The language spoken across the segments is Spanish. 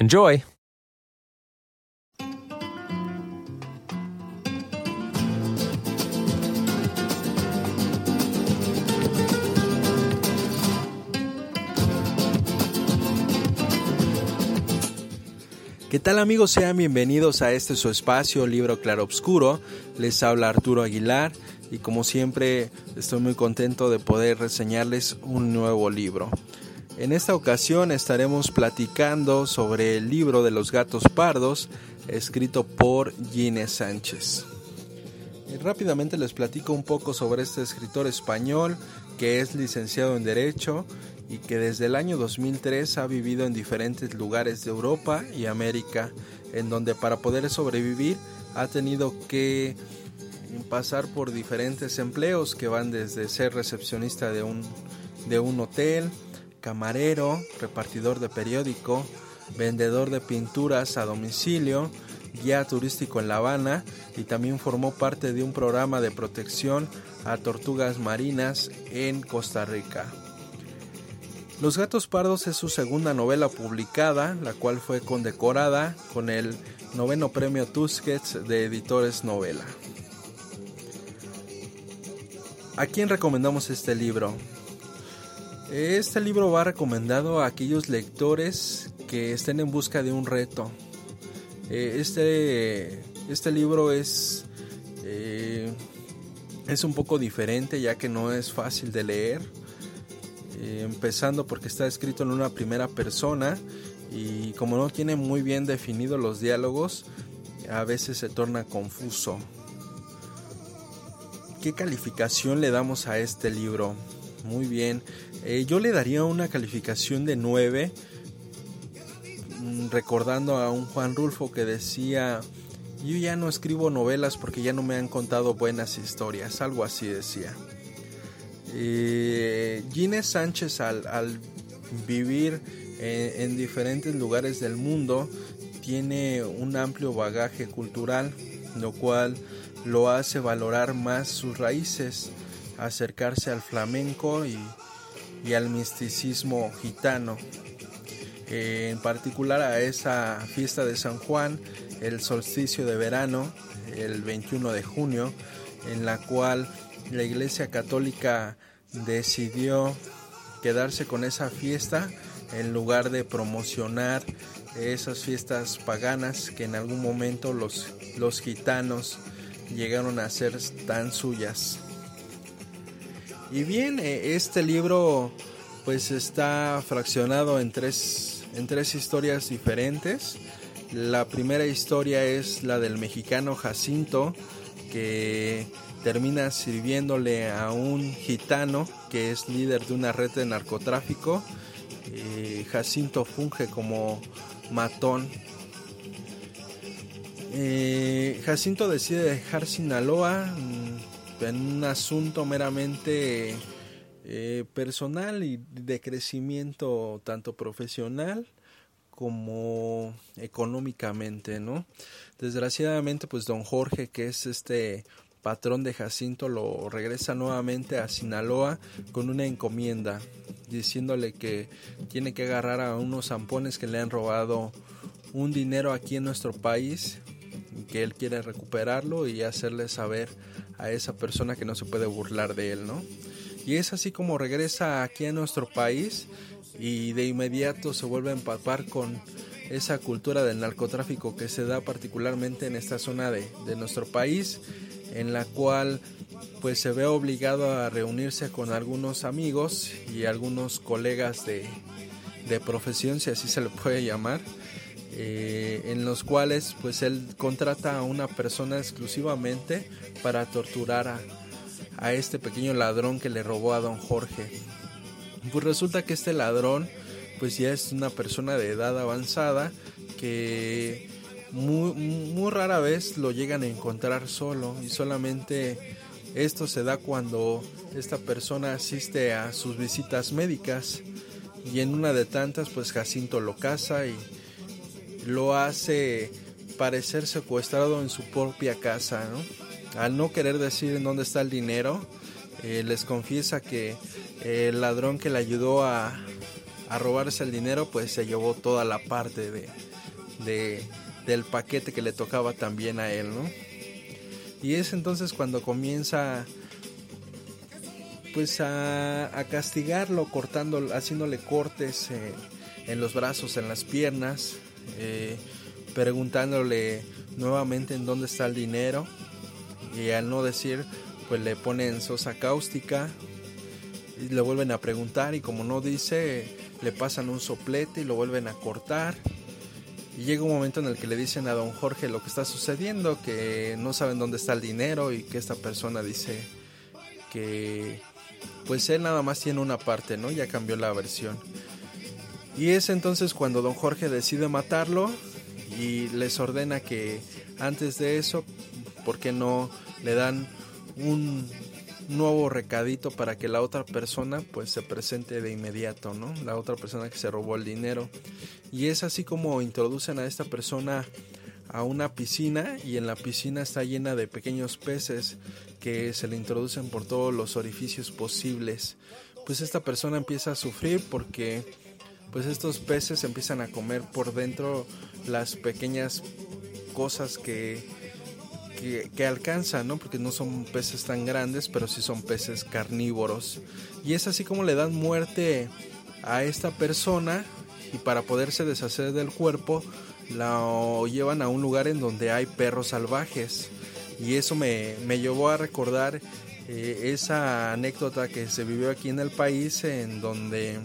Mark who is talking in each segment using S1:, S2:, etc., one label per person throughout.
S1: Enjoy!
S2: ¿Qué tal amigos? Sean bienvenidos a este su espacio Libro Claro Obscuro. Les habla Arturo Aguilar y como siempre estoy muy contento de poder reseñarles un nuevo libro. En esta ocasión estaremos platicando sobre el libro de los gatos pardos escrito por Gine Sánchez. Y rápidamente les platico un poco sobre este escritor español que es licenciado en Derecho y que desde el año 2003 ha vivido en diferentes lugares de Europa y América, en donde para poder sobrevivir ha tenido que pasar por diferentes empleos que van desde ser recepcionista de un, de un hotel, camarero, repartidor de periódico, vendedor de pinturas a domicilio, guía turístico en La Habana y también formó parte de un programa de protección a tortugas marinas en Costa Rica. Los Gatos Pardos es su segunda novela publicada, la cual fue condecorada con el noveno premio Tusquets de Editores Novela. ¿A quién recomendamos este libro? Este libro va recomendado a aquellos lectores que estén en busca de un reto. Eh, este, este libro es, eh, es un poco diferente ya que no es fácil de leer eh, empezando porque está escrito en una primera persona y como no tiene muy bien definidos los diálogos, a veces se torna confuso. ¿Qué calificación le damos a este libro? Muy bien, eh, yo le daría una calificación de 9, mm, recordando a un Juan Rulfo que decía, yo ya no escribo novelas porque ya no me han contado buenas historias, algo así decía. Eh, Sánchez al, vivir en, diferentes lugares del mundo tiene un amplio bagaje cultural, lo cual lo hace valorar más sus raíces, acercarse al flamenco y, al misticismo gitano. Eh, en particular a esa fiesta de San Juan, el solsticio de verano, el 21 de junio, en la cual la Iglesia Católica decidió quedarse con esa fiesta en lugar de promocionar esas fiestas paganas que en algún momento los, los gitanos llegaron a ser tan suyas. Y bien, eh, este libro pues está fraccionado en tres, en tres historias diferentes. La primera historia es la del mexicano Jacinto, que termina sirviéndole a un gitano que es líder de una red de narcotráfico. Eh, Jacinto funge como matón. Eh, Jacinto decide dejar Sinaloa en un asunto meramente eh, personal y de crecimiento tanto profesional como económicamente, ¿no? Desgraciadamente, pues don Jorge, que es este patrón de Jacinto, lo regresa nuevamente a Sinaloa con una encomienda, diciéndole que tiene que agarrar a unos zampones que le han robado un dinero aquí en nuestro país, que él quiere recuperarlo y hacerle saber a esa persona que no se puede burlar de él, ¿no? Y es así como regresa aquí a nuestro país y de inmediato se vuelve a empapar con esa cultura del narcotráfico que se da particularmente en esta zona de, de nuestro país, en la cual pues se ve obligado a reunirse con algunos amigos y algunos colegas de, de profesión, si así se le puede llamar, eh, en los cuales pues él contrata a una persona exclusivamente para torturar a, a este pequeño ladrón que le robó a don Jorge. Pues resulta que este ladrón pues ya es una persona de edad avanzada que muy, muy rara vez lo llegan a encontrar solo y solamente esto se da cuando esta persona asiste a sus visitas médicas y en una de tantas pues Jacinto lo caza y lo hace parecer secuestrado en su propia casa, Al no querer decir en dónde está el dinero, eh, les confiesa que el ladrón que le ayudó a, a, robarse el dinero pues se llevó toda la parte de, de, del paquete que le tocaba también a él, ¿no? Y es entonces cuando comienza pues a, castigarlo cortando, haciéndole cortes eh, en los brazos, en las piernas, eh, preguntándole nuevamente en dónde está el dinero y al no decir pues le ponen sosa cáustica y le vuelven a preguntar y como no dice le pasan un soplete y lo vuelven a cortar y llega un momento en el que le dicen a don Jorge lo que está sucediendo, que no saben dónde está el dinero y que esta persona dice que pues él nada más tiene una parte, ¿no? Ya cambió la versión. Y es entonces cuando don Jorge decide matarlo y les ordena que antes de eso, ¿por qué no le dan un nuevo recadito para que la otra persona pues se presente de inmediato, ¿no? La otra persona que se robó el dinero. Y es así como introducen a esta persona a una piscina y en la piscina está llena de pequeños peces que se le introducen por todos los orificios posibles. Pues esta persona empieza a sufrir porque pues estos peces empiezan a comer por dentro las pequeñas cosas que que, alcanza, ¿no? Porque no son peces tan grandes, pero sí son peces carnívoros. Y es así como le dan muerte a esta persona y para poderse deshacer del cuerpo la llevan a un lugar en donde hay perros salvajes. Y eso me, llevó a recordar eh, esa anécdota que se vivió aquí en el país en donde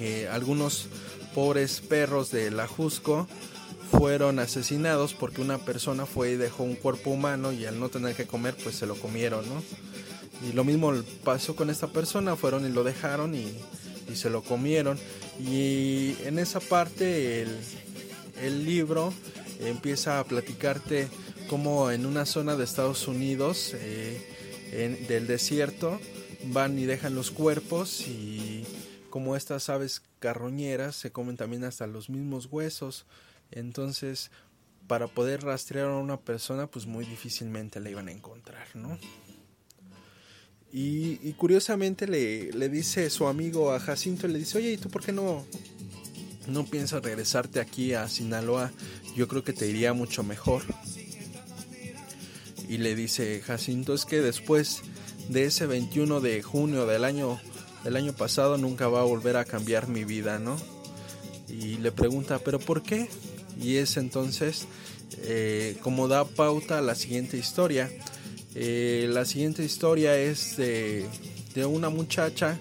S2: eh, algunos pobres perros de la Jusco fueron asesinados porque una persona fue y dejó un cuerpo humano y al no tener que comer pues se lo comieron, ¿no? Y lo mismo pasó con esta persona, fueron y lo dejaron y, se lo comieron. Y en esa parte el, libro empieza a platicarte como en una zona de Estados Unidos, eh, del desierto, van y dejan los cuerpos como estas aves carroñeras se comen también hasta los mismos huesos entonces, para poder rastrear a una persona, pues muy difícilmente la iban a encontrar, ¿no? Y, curiosamente le, le, dice su amigo a Jacinto, le dice, oye, ¿y tú por qué no, no piensas regresarte aquí a Sinaloa? Yo creo que te iría mucho mejor. Y le dice Jacinto, es que después de ese 21 de junio del año, del año pasado nunca va a volver a cambiar mi vida, ¿no? Y le pregunta, ¿pero por qué? y es entonces eh, como da pauta a la siguiente historia. Eh, la siguiente historia es de, una muchacha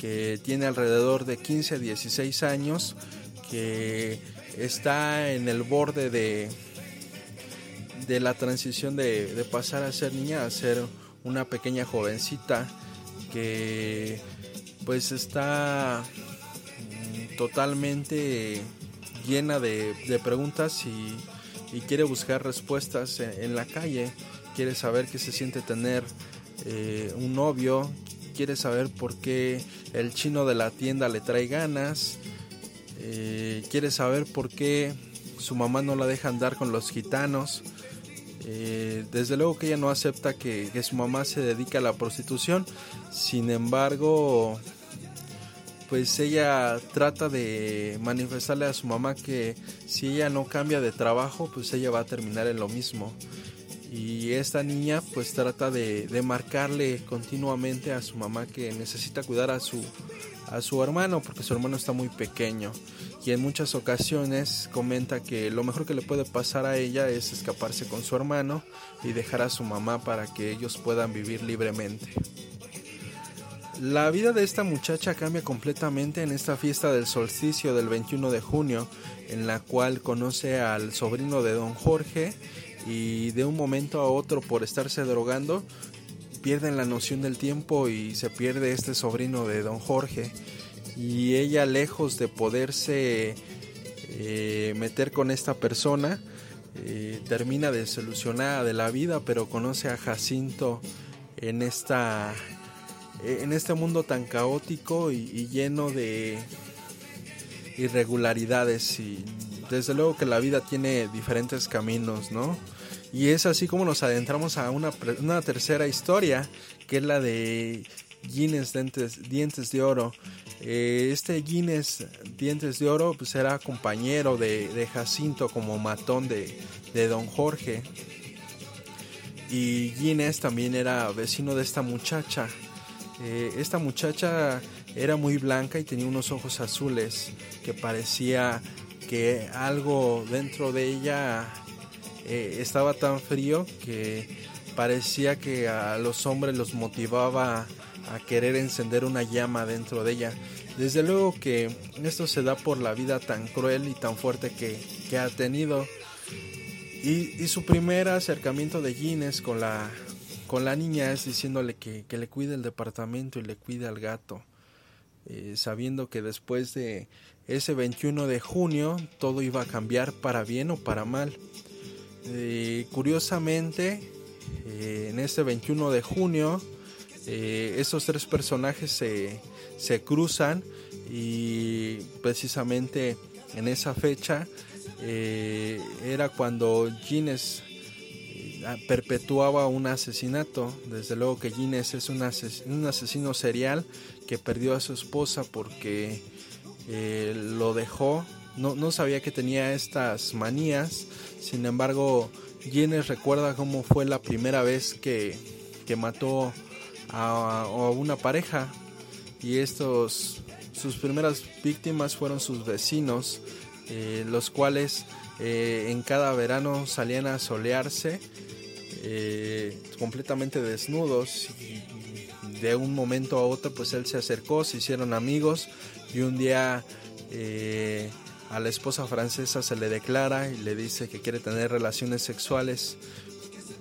S2: que tiene alrededor de 15 a 16 años, que está en el borde de, de la transición de, de pasar a ser niña a ser una pequeña jovencita que pues está mm, totalmente llena de, preguntas y, quiere buscar respuestas en, la calle, quiere saber qué se siente tener eh, un novio, quiere saber por qué el chino de la tienda le trae ganas, eh, quiere saber por qué su mamá no la deja andar con los gitanos. Eh, desde luego que ella no acepta que, que, su mamá se dedique a la prostitución, sin embargo pues ella trata de manifestarle a su mamá que si ella no cambia de trabajo, pues ella va a terminar en lo mismo. y esta niña pues trata de, de, marcarle continuamente a su mamá que necesita cuidar a su, a su hermano porque su hermano está muy pequeño y en muchas ocasiones comenta que lo mejor que le puede pasar a ella es escaparse con su hermano y dejar a su mamá para que ellos puedan vivir libremente. La vida de esta muchacha cambia completamente en esta fiesta del solsticio del 21 de junio, en la cual conoce al sobrino de don Jorge y de un momento a otro por estarse drogando pierden la noción del tiempo y se pierde este sobrino de don Jorge. Y ella lejos de poderse eh, meter con esta persona eh, termina desilusionada de la vida pero conoce a Jacinto en esta en este mundo tan caótico y lleno de irregularidades y desde luego que la vida tiene diferentes caminos, ¿no? Y es así como nos adentramos a una, una tercera historia, que es la de Guinness Dientes, de Oro. Eh, este Guinness Dientes de Oro pues era compañero de, Jacinto como matón de, Don Jorge. Y Guinness también era vecino de esta muchacha. Eh, esta muchacha era muy blanca y tenía unos ojos azules que parecía que algo dentro de ella eh, estaba tan frío que parecía que a los hombres los motivaba a querer encender una llama dentro de ella. Desde luego que esto se da por la vida tan cruel y tan fuerte que, ha tenido. Y, su primer acercamiento de Guinness con la, con la niña es diciéndole que, le cuide el departamento y le cuide al gato. Eh, sabiendo que después de ese 21 de junio todo iba a cambiar para bien o para mal. Eh, curiosamente, eh, en este 21 de junio, esos tres personajes se, se, cruzan y precisamente en esa fecha era cuando Gines perpetuaba un asesinato. Desde luego que Gines es un, un asesino serial que perdió a su esposa porque lo dejó no, no sabía que tenía estas manías. Sin embargo, Guinness recuerda cómo fue la primera vez que, que mató a, una pareja. Y estos, sus primeras víctimas fueron sus vecinos, eh, los cuales eh, en cada verano salían a solearse eh, completamente desnudos. De un momento a otro, pues él se acercó, se hicieron amigos y un día a la esposa francesa se le declara y le dice que quiere tener relaciones sexuales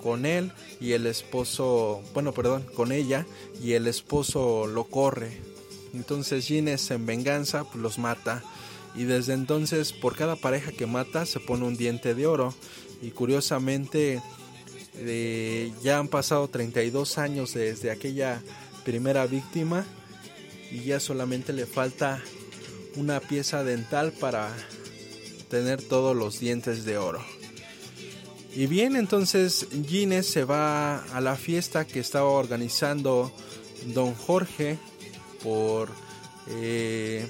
S2: con él y el esposo, bueno, perdón, con ella y el esposo lo corre. Entonces Ginés en venganza pues, los mata y desde entonces por cada pareja que mata se pone un diente de oro y curiosamente ya han pasado 32 años desde aquella primera víctima y ya solamente le falta una pieza dental para tener todos los dientes de oro. Y bien, entonces Ginés se va a la fiesta que estaba organizando don Jorge por eh,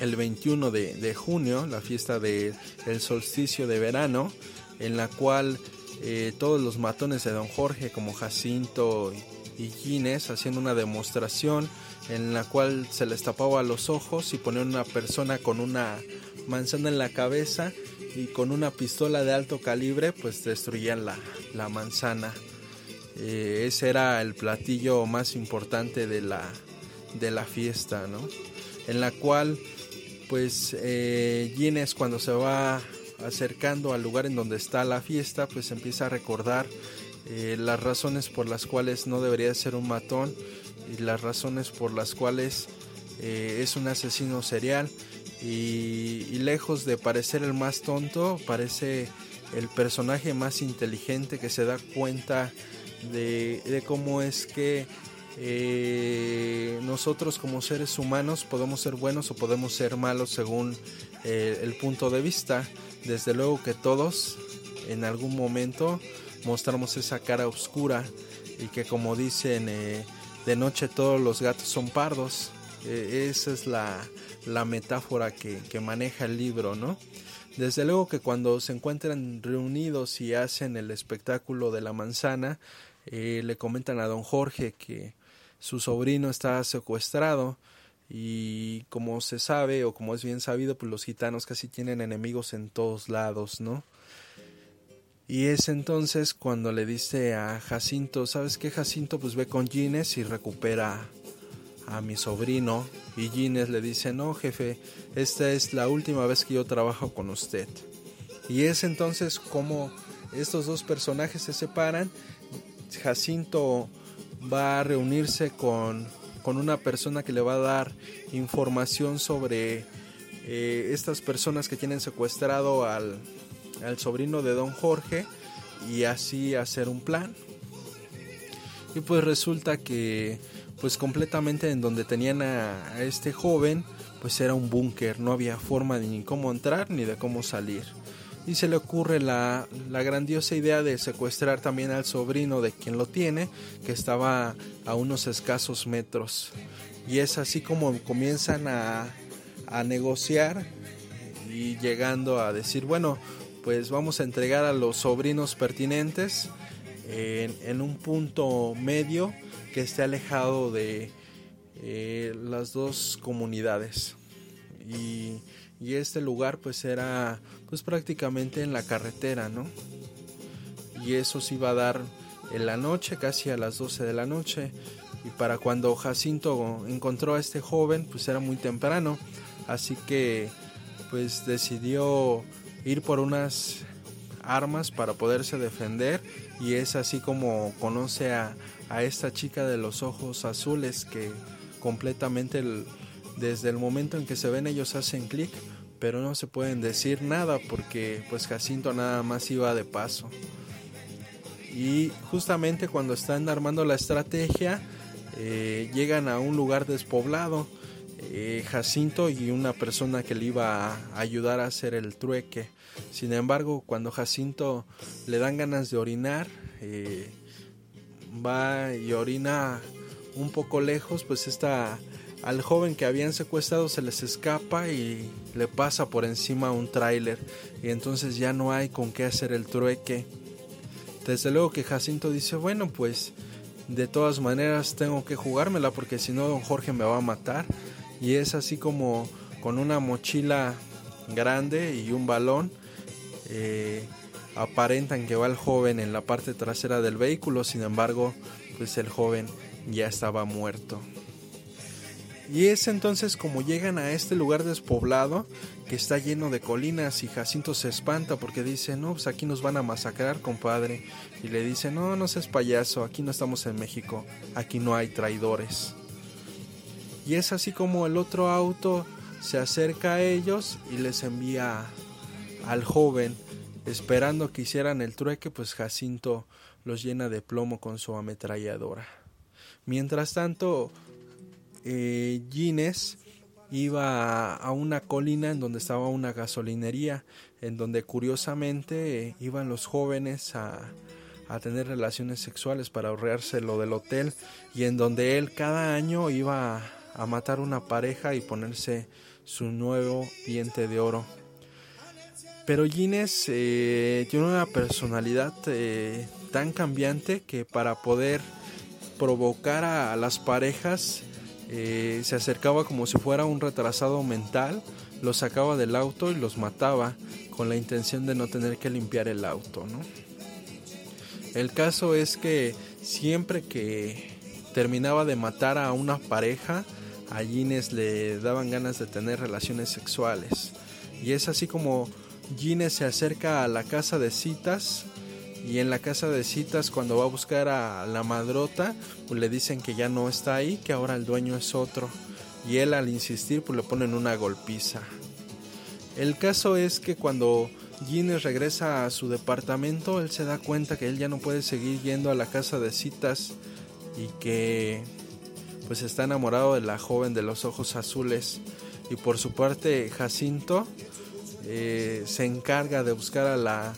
S2: el 21 de, junio, la fiesta del solsticio de verano, en la cual eh, todos los matones de don Jorge, como Jacinto y Ginés, hacían una demostración en la cual se les tapaba los ojos y ponían una persona con una manzana en la cabeza y con una pistola de alto calibre pues destruían la, la manzana. Eh, ese era el platillo más importante de la, de la fiesta, ¿no? En la cual pues eh, Guinness cuando se va acercando al lugar en donde está la fiesta pues empieza a recordar eh, las razones por las cuales no debería ser un matón y las razones por las cuales eh, es un asesino serial y, lejos de parecer el más tonto parece el personaje más inteligente que se da cuenta de, cómo es que eh, nosotros como seres humanos podemos ser buenos o podemos ser malos según el punto de vista. Desde luego que todos en algún momento mostramos esa cara oscura y que como dicen de noche todos los gatos son pardos. E, esa es la, metáfora que, maneja el libro, ¿no? Desde luego que cuando se encuentran reunidos y hacen el espectáculo de la manzana, eh, le comentan a don Jorge que su sobrino está secuestrado y como se sabe o como es bien sabido, pues los gitanos casi tienen enemigos en todos lados, ¿no? Y es entonces cuando le dice a Jacinto, ¿sabes qué Jacinto? Pues ve con Gines y recupera a mi sobrino. Y Gines le dice, no jefe, esta es la última vez que yo trabajo con usted. Y es entonces como estos dos personajes se separan. Jacinto va a reunirse con, con una persona que le va a dar información sobre eh, estas personas que tienen secuestrado al, al sobrino de don Jorge y así hacer un plan. Y pues resulta que pues completamente en donde tenían a, este joven pues era un búnker, no había forma de ni cómo entrar ni de cómo salir. Y se le ocurre la, la grandiosa idea de secuestrar también al sobrino de quien lo tiene, que estaba a unos escasos metros. Y es así como comienzan a, a negociar y llegando a decir, bueno, pues vamos a entregar a los sobrinos pertinentes en, un punto medio que esté alejado de eh, las dos comunidades y, este lugar pues era pues prácticamente en la carretera no y eso se iba a dar en la noche casi a las 12 de la noche. Y para cuando Jacinto encontró a este joven pues era muy temprano. Así que pues decidió ir por unas armas para poderse defender. Y es así como conoce a, esta chica de los ojos azules que completamente desde el momento en que se ven ellos hacen clic pero no se pueden decir nada porque pues Jacinto nada más iba de paso y justamente cuando están armando la estrategia eh, llegan a un lugar despoblado eh, Jacinto y una persona que le iba a ayudar a hacer el trueque. Sin embargo, cuando Jacinto le dan ganas de orinar, eh, va y orina un poco lejos, pues está al joven que habían secuestrado se les escapa y le pasa por encima un tráiler. Y entonces ya no hay con qué hacer el trueque. Desde luego que Jacinto dice, bueno, pues de todas maneras tengo que jugármela porque si no don Jorge me va a matar y es así como con una mochila grande y un balón eh, aparentan que va el joven en la parte trasera del vehículo. Sin embargo pues el joven ya estaba muerto y es entonces como llegan a este lugar despoblado que está lleno de colinas y Jacinto se espanta porque dice, no, pues aquí nos van a masacrar, compadre. Y le dice, no, no seas payaso, aquí no estamos en México, aquí no hay traidores. Y es así como el otro auto se acerca a ellos y les envía al joven esperando que hicieran el trueque, pues Jacinto los llena de plomo con su ametralladora. Mientras tanto, eh, Gines iba a, una colina en donde estaba una gasolinería, en donde curiosamente eh, iban los jóvenes a, a tener relaciones sexuales para ahorrarse lo del hotel y en donde él cada año iba a matar una pareja y ponerse su nuevo diente de oro. Pero Gines eh, tiene una personalidad eh, tan cambiante que para poder provocar a, las parejas eh, se acercaba como si fuera un retrasado mental, los sacaba del auto y los mataba con la intención de no tener que limpiar el auto. ¿no? El caso es que siempre que terminaba de matar a una pareja, a Gines le daban ganas de tener relaciones sexuales. Y es así como Gines se acerca a la casa de citas y en la casa de citas cuando va a buscar a la madrota pues le dicen que ya no está ahí, que ahora el dueño es otro y él al insistir pues le ponen una golpiza. El caso es que cuando Gines regresa a su departamento él se da cuenta que él ya no puede seguir yendo a la casa de citas y que pues está enamorado de la joven de los ojos azules y por su parte Jacinto eh, se encarga de buscar a la,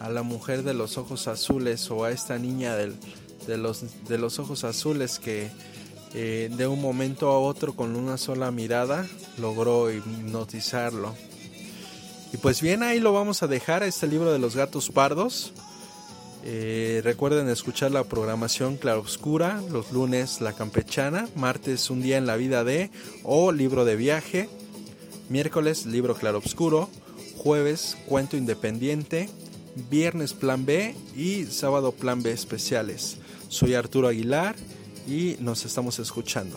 S2: a la mujer de los ojos azules o a esta niña de, los, de los ojos azules que eh, de un momento a otro con una sola mirada logró hipnotizarlo. Y pues bien, ahí lo vamos a dejar, este libro de los gatos pardos. Eh, recuerden escuchar la programación Claroscura, los lunes La Campechana, martes Un día en la vida de o libro de viaje, miércoles libro Claroscuro, jueves cuento independiente, viernes plan B y sábado plan B especiales. Soy Arturo Aguilar y nos estamos escuchando.